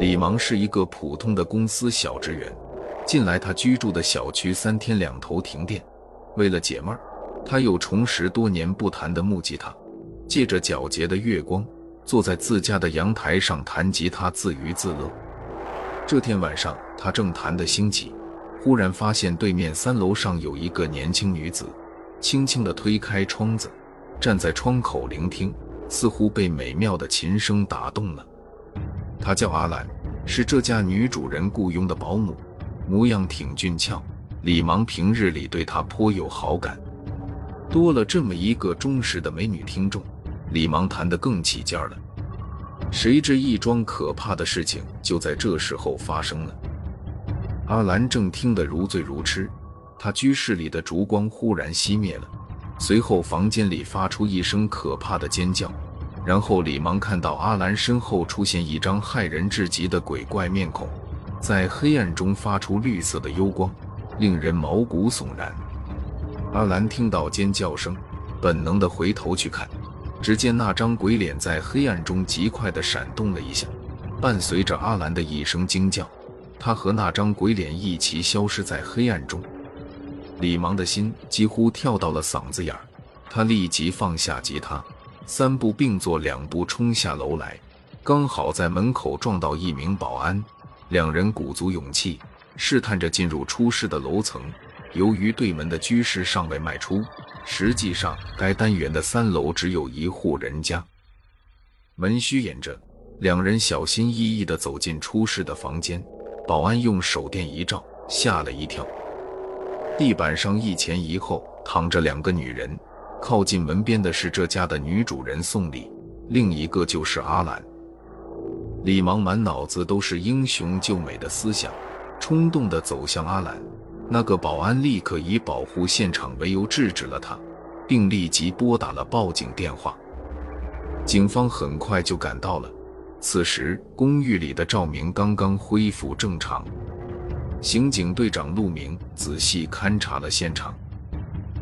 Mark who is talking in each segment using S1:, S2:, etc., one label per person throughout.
S1: 李芒是一个普通的公司小职员。近来他居住的小区三天两头停电，为了解闷儿，他又重拾多年不弹的木吉他，借着皎洁的月光，坐在自家的阳台上弹吉他自娱自乐。这天晚上，他正弹得兴起，忽然发现对面三楼上有一个年轻女子，轻轻地推开窗子，站在窗口聆听，似乎被美妙的琴声打动了。她叫阿兰，是这家女主人雇佣的保姆。模样挺俊俏，李芒平日里对她颇有好感。多了这么一个忠实的美女听众，李芒谈得更起劲了。谁知一桩可怕的事情就在这时候发生了。阿兰正听得如醉如痴，她居室里的烛光忽然熄灭了，随后房间里发出一声可怕的尖叫，然后李芒看到阿兰身后出现一张骇人至极的鬼怪面孔。在黑暗中发出绿色的幽光，令人毛骨悚然。阿兰听到尖叫声，本能的回头去看，只见那张鬼脸在黑暗中极快的闪动了一下，伴随着阿兰的一声惊叫，他和那张鬼脸一起消失在黑暗中。李芒的心几乎跳到了嗓子眼儿，他立即放下吉他，三步并作两步冲下楼来，刚好在门口撞到一名保安。两人鼓足勇气，试探着进入出事的楼层。由于对门的居室尚未卖出，实际上该单元的三楼只有一户人家。门虚掩着，两人小心翼翼地走进出事的房间。保安用手电一照，吓了一跳。地板上一前一后躺着两个女人，靠近门边的是这家的女主人宋丽，另一个就是阿兰。李芒满脑子都是英雄救美的思想，冲动地走向阿兰。那个保安立刻以保护现场为由制止了他，并立即拨打了报警电话。警方很快就赶到了。此时，公寓里的照明刚刚恢复正常。刑警队长陆明仔细勘察了现场，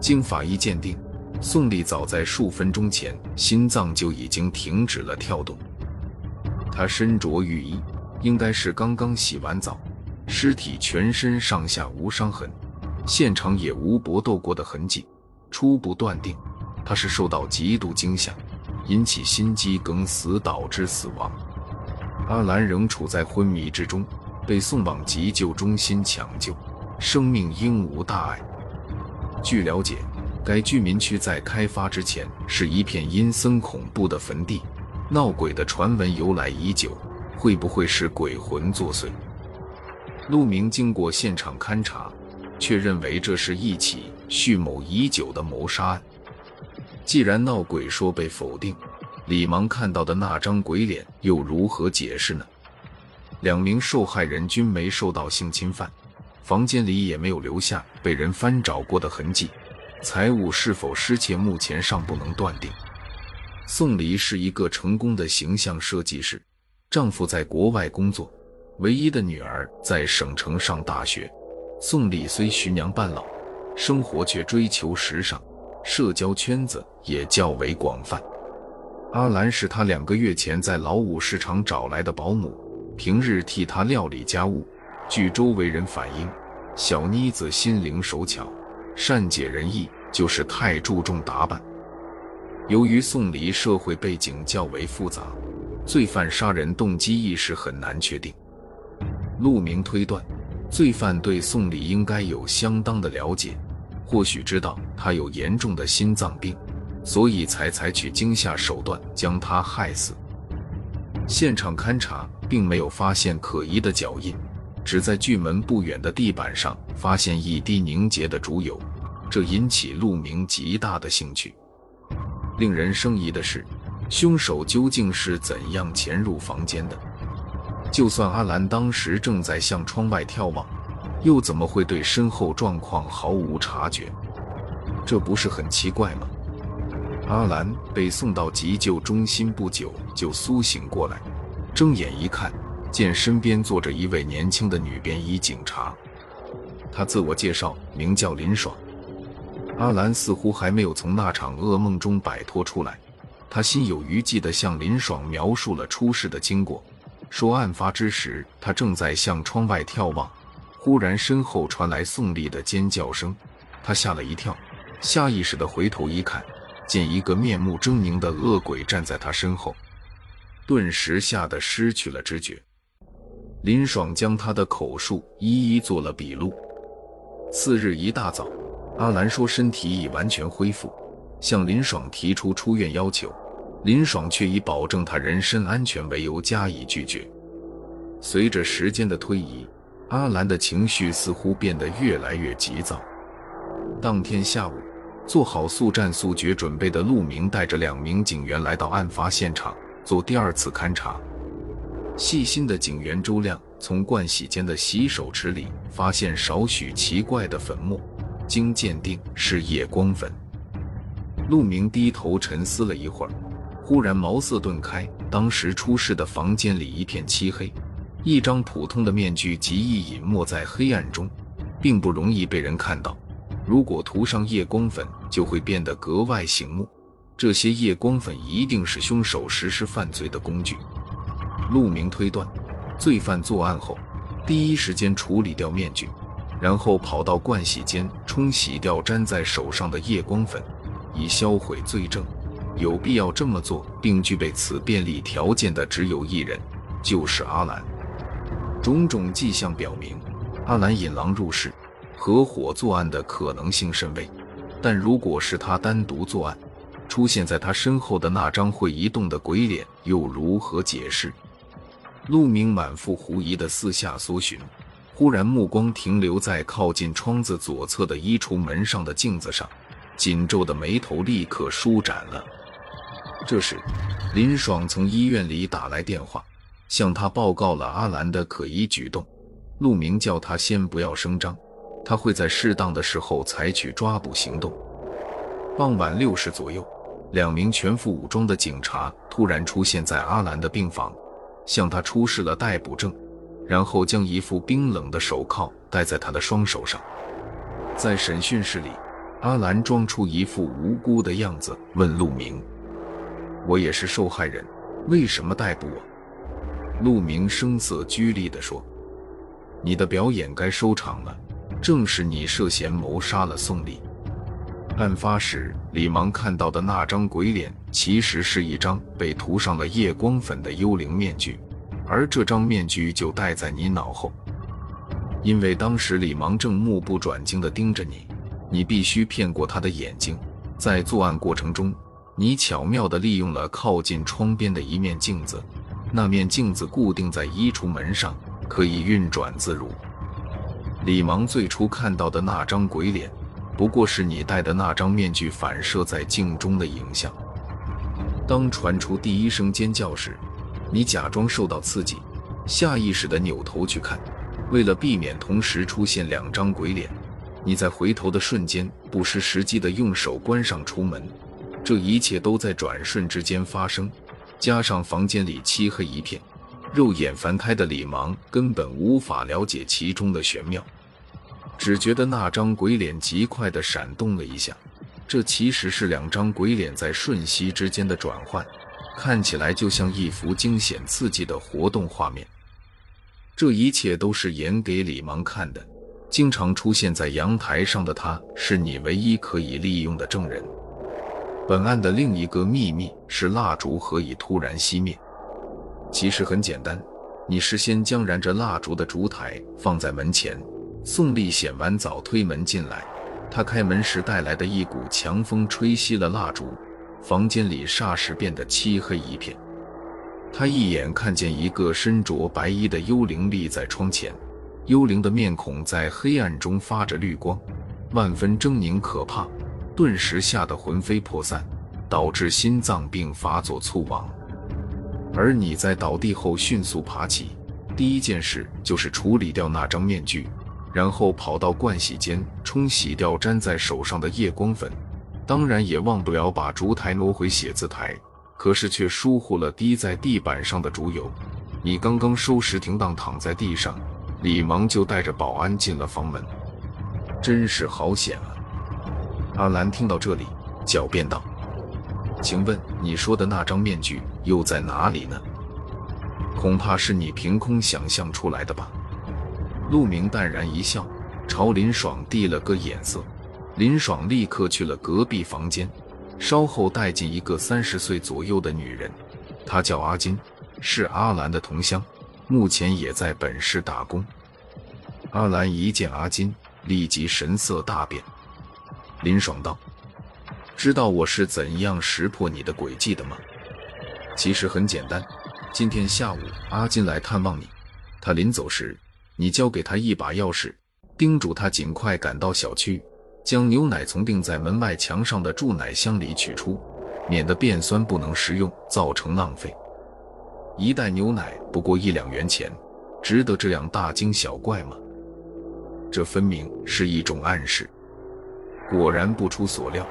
S1: 经法医鉴定，宋丽早在数分钟前心脏就已经停止了跳动。她身着浴衣，应该是刚刚洗完澡。尸体全身上下无伤痕，现场也无搏斗过的痕迹。初步断定，他是受到极度惊吓，引起心肌梗死导致死亡。阿兰仍处在昏迷之中，被送往急救中心抢救，生命应无大碍。据了解，该居民区在开发之前是一片阴森恐怖的坟地。闹鬼的传闻由来已久，会不会是鬼魂作祟？陆明经过现场勘查，却认为这是一起蓄谋已久的谋杀案。既然闹鬼说被否定，李芒看到的那张鬼脸又如何解释呢？两名受害人均没受到性侵犯，房间里也没有留下被人翻找过的痕迹，财务是否失窃，目前尚不能断定。宋黎是一个成功的形象设计师，丈夫在国外工作，唯一的女儿在省城上大学。宋丽虽徐娘半老，生活却追求时尚，社交圈子也较为广泛。阿兰是她两个月前在劳务市场找来的保姆，平日替她料理家务。据周围人反映，小妮子心灵手巧，善解人意，就是太注重打扮。由于宋黎社会背景较为复杂，罪犯杀人动机一时很难确定。陆明推断，罪犯对宋黎应该有相当的了解，或许知道他有严重的心脏病，所以才采取惊吓手段将他害死。现场勘查并没有发现可疑的脚印，只在距门不远的地板上发现一滴凝结的竹油，这引起陆明极大的兴趣。令人生疑的是，凶手究竟是怎样潜入房间的？就算阿兰当时正在向窗外眺望，又怎么会对身后状况毫无察觉？这不是很奇怪吗？阿兰被送到急救中心不久就苏醒过来，睁眼一看，见身边坐着一位年轻的女便衣警察。他自我介绍，名叫林爽。阿兰似乎还没有从那场噩梦中摆脱出来，他心有余悸地向林爽描述了出事的经过，说案发之时，他正在向窗外眺望，忽然身后传来宋丽的尖叫声，他吓了一跳，下意识的回头一看，见一个面目狰狞的恶鬼站在他身后，顿时吓得失去了知觉。林爽将他的口述一一做了笔录。次日一大早，阿兰说身体已完全恢复，向林爽提出出院要求。林爽却以保证他人身安全为由加以拒绝。随着时间的推移，阿兰的情绪似乎变得越来越急躁。当天下午，做好速战速决准备的陆明带着两名警员来到案发现场做第二次勘查。细心的警员周亮从盥洗间的洗手池里发现少许奇怪的粉末，经鉴定是夜光粉。陆明低头沉思了一会儿。忽然茅塞顿开，当时出事的房间里一片漆黑，一张普通的面具极易隐没在黑暗中，并不容易被人看到。如果涂上夜光粉，就会变得格外醒目。这些夜光粉一定是凶手实施犯罪的工具。陆明推断，罪犯作案后，第一时间处理掉面具，然后跑到盥洗间冲洗掉粘在手上的夜光粉，以销毁罪证。有必要这么做，并具备此便利条件的只有一人，就是阿兰。种种迹象表明，阿兰引狼入室，合伙作案的可能性甚微。但如果是他单独作案，出现在他身后的那张会移动的鬼脸又如何解释？陆明满腹狐疑的四下搜寻，忽然目光停留在靠近窗子左侧的衣橱门上的镜子上，紧皱的眉头立刻舒展了。这时，林爽从医院里打来电话，向他报告了阿兰的可疑举动。陆明叫他先不要声张，他会在适当的时候采取抓捕行动。傍晚六时左右，两名全副武装的警察突然出现在阿兰的病房，向他出示了逮捕证，然后将一副冰冷的手铐戴在他的双手上。在审讯室里，阿兰装出一副无辜的样子，问陆明。我也是受害人，为什么逮捕我？陆明声色俱厉地说：“你的表演该收场了，正是你涉嫌谋杀了宋丽。案发时，李芒看到的那张鬼脸，其实是一张被涂上了夜光粉的幽灵面具，而这张面具就戴在你脑后。因为当时李芒正目不转睛地盯着你，你必须骗过他的眼睛，在作案过程中。”你巧妙地利用了靠近窗边的一面镜子，那面镜子固定在衣橱门上，可以运转自如。李芒最初看到的那张鬼脸，不过是你戴的那张面具反射在镜中的影像。当传出第一声尖叫时，你假装受到刺激，下意识地扭头去看。为了避免同时出现两张鬼脸，你在回头的瞬间不失时机地用手关上出门。这一切都在转瞬之间发生，加上房间里漆黑一片，肉眼凡胎的李芒根本无法了解其中的玄妙，只觉得那张鬼脸极快地闪动了一下。这其实是两张鬼脸在瞬息之间的转换，看起来就像一幅惊险刺激的活动画面。这一切都是演给李芒看的。经常出现在阳台上的他，是你唯一可以利用的证人。本案的另一个秘密是蜡烛何以突然熄灭？其实很简单，你事先将燃着蜡烛的烛台放在门前。宋丽洗完澡推门进来，她开门时带来的一股强风吹熄了蜡烛，房间里霎时变得漆黑一片。他一眼看见一个身着白衣的幽灵立在窗前，幽灵的面孔在黑暗中发着绿光，万分狰狞可怕。顿时吓得魂飞魄散，导致心脏病发作猝亡。而你在倒地后迅速爬起，第一件事就是处理掉那张面具，然后跑到盥洗间冲洗掉粘在手上的夜光粉，当然也忘不了把烛台挪回写字台，可是却疏忽了滴在地板上的烛油。你刚刚收拾停当躺在地上，李芒就带着保安进了房门，真是好险啊！阿兰听到这里，狡辩道：“请问你说的那张面具又在哪里呢？”恐怕是你凭空想象出来的吧？陆明淡然一笑，朝林爽递了个眼色。林爽立刻去了隔壁房间，稍后带进一个三十岁左右的女人，她叫阿金，是阿兰的同乡，目前也在本市打工。阿兰一见阿金，立即神色大变。林爽道：“知道我是怎样识破你的诡计的吗？其实很简单。”今天下午，阿金来探望你。他临走时，你交给他一把钥匙，叮嘱他尽快赶到小区，将牛奶从钉在门外墙上的注奶箱里取出，免得变酸不能食用，造成浪费。一袋牛奶不过一两元钱，值得这样大惊小怪吗？这分明是一种暗示。果然不出所料，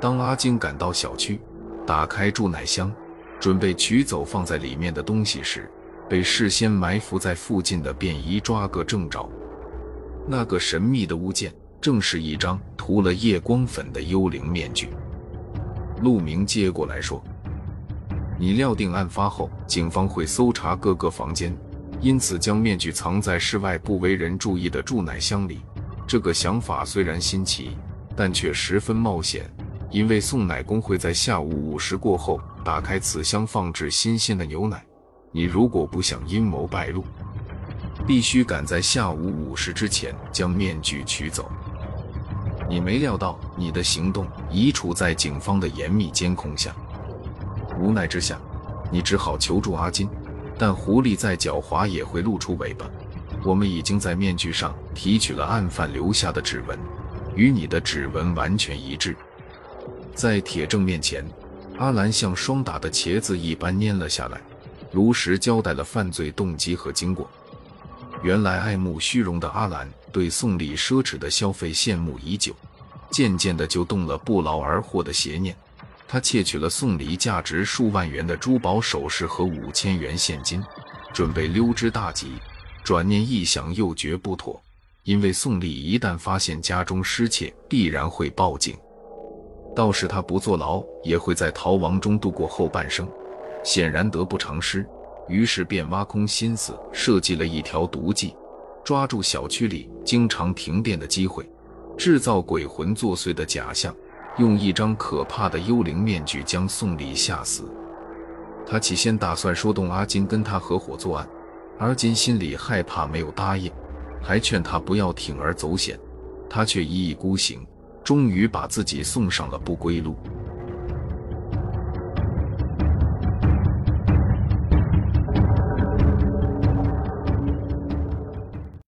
S1: 当阿金赶到小区，打开注奶箱。准备取走放在里面的东西时，被事先埋伏在附近的便衣抓个正着。那个神秘的物件，正是一张涂了夜光粉的幽灵面具。陆明接过来说：“你料定案发后，警方会搜查各个房间，因此将面具藏在室外不为人注意的注奶箱里。这个想法虽然新奇，但却十分冒险。”因为送奶工会在下午五时过后打开此箱放置新鲜的牛奶，你如果不想阴谋败露，必须赶在下午五时之前将面具取走。你没料到你的行动已处在警方的严密监控下，无奈之下，你只好求助阿金。但狐狸再狡猾也会露出尾巴，我们已经在面具上提取了案犯留下的指纹，与你的指纹完全一致。在铁证面前，阿兰像霜打的茄子一般蔫了下来，如实交代了犯罪动机和经过。原来爱慕虚荣的阿兰对宋丽奢侈的消费羡慕已久，渐渐的就动了不劳而获的邪念。他窃取了宋丽价值数万元的珠宝首饰和五千元现金，准备溜之大吉。转念一想，又觉不妥，因为宋丽一旦发现家中失窃，必然会报警。倒是他不坐牢，也会在逃亡中度过后半生，显然得不偿失。于是便挖空心思设计了一条毒计，抓住小区里经常停电的机会，制造鬼魂作祟的假象，用一张可怕的幽灵面具将宋丽吓死。他起先打算说动阿金跟他合伙作案，阿金心里害怕，没有答应，还劝他不要铤而走险，他却一意孤行。终于把自己送上了不归路。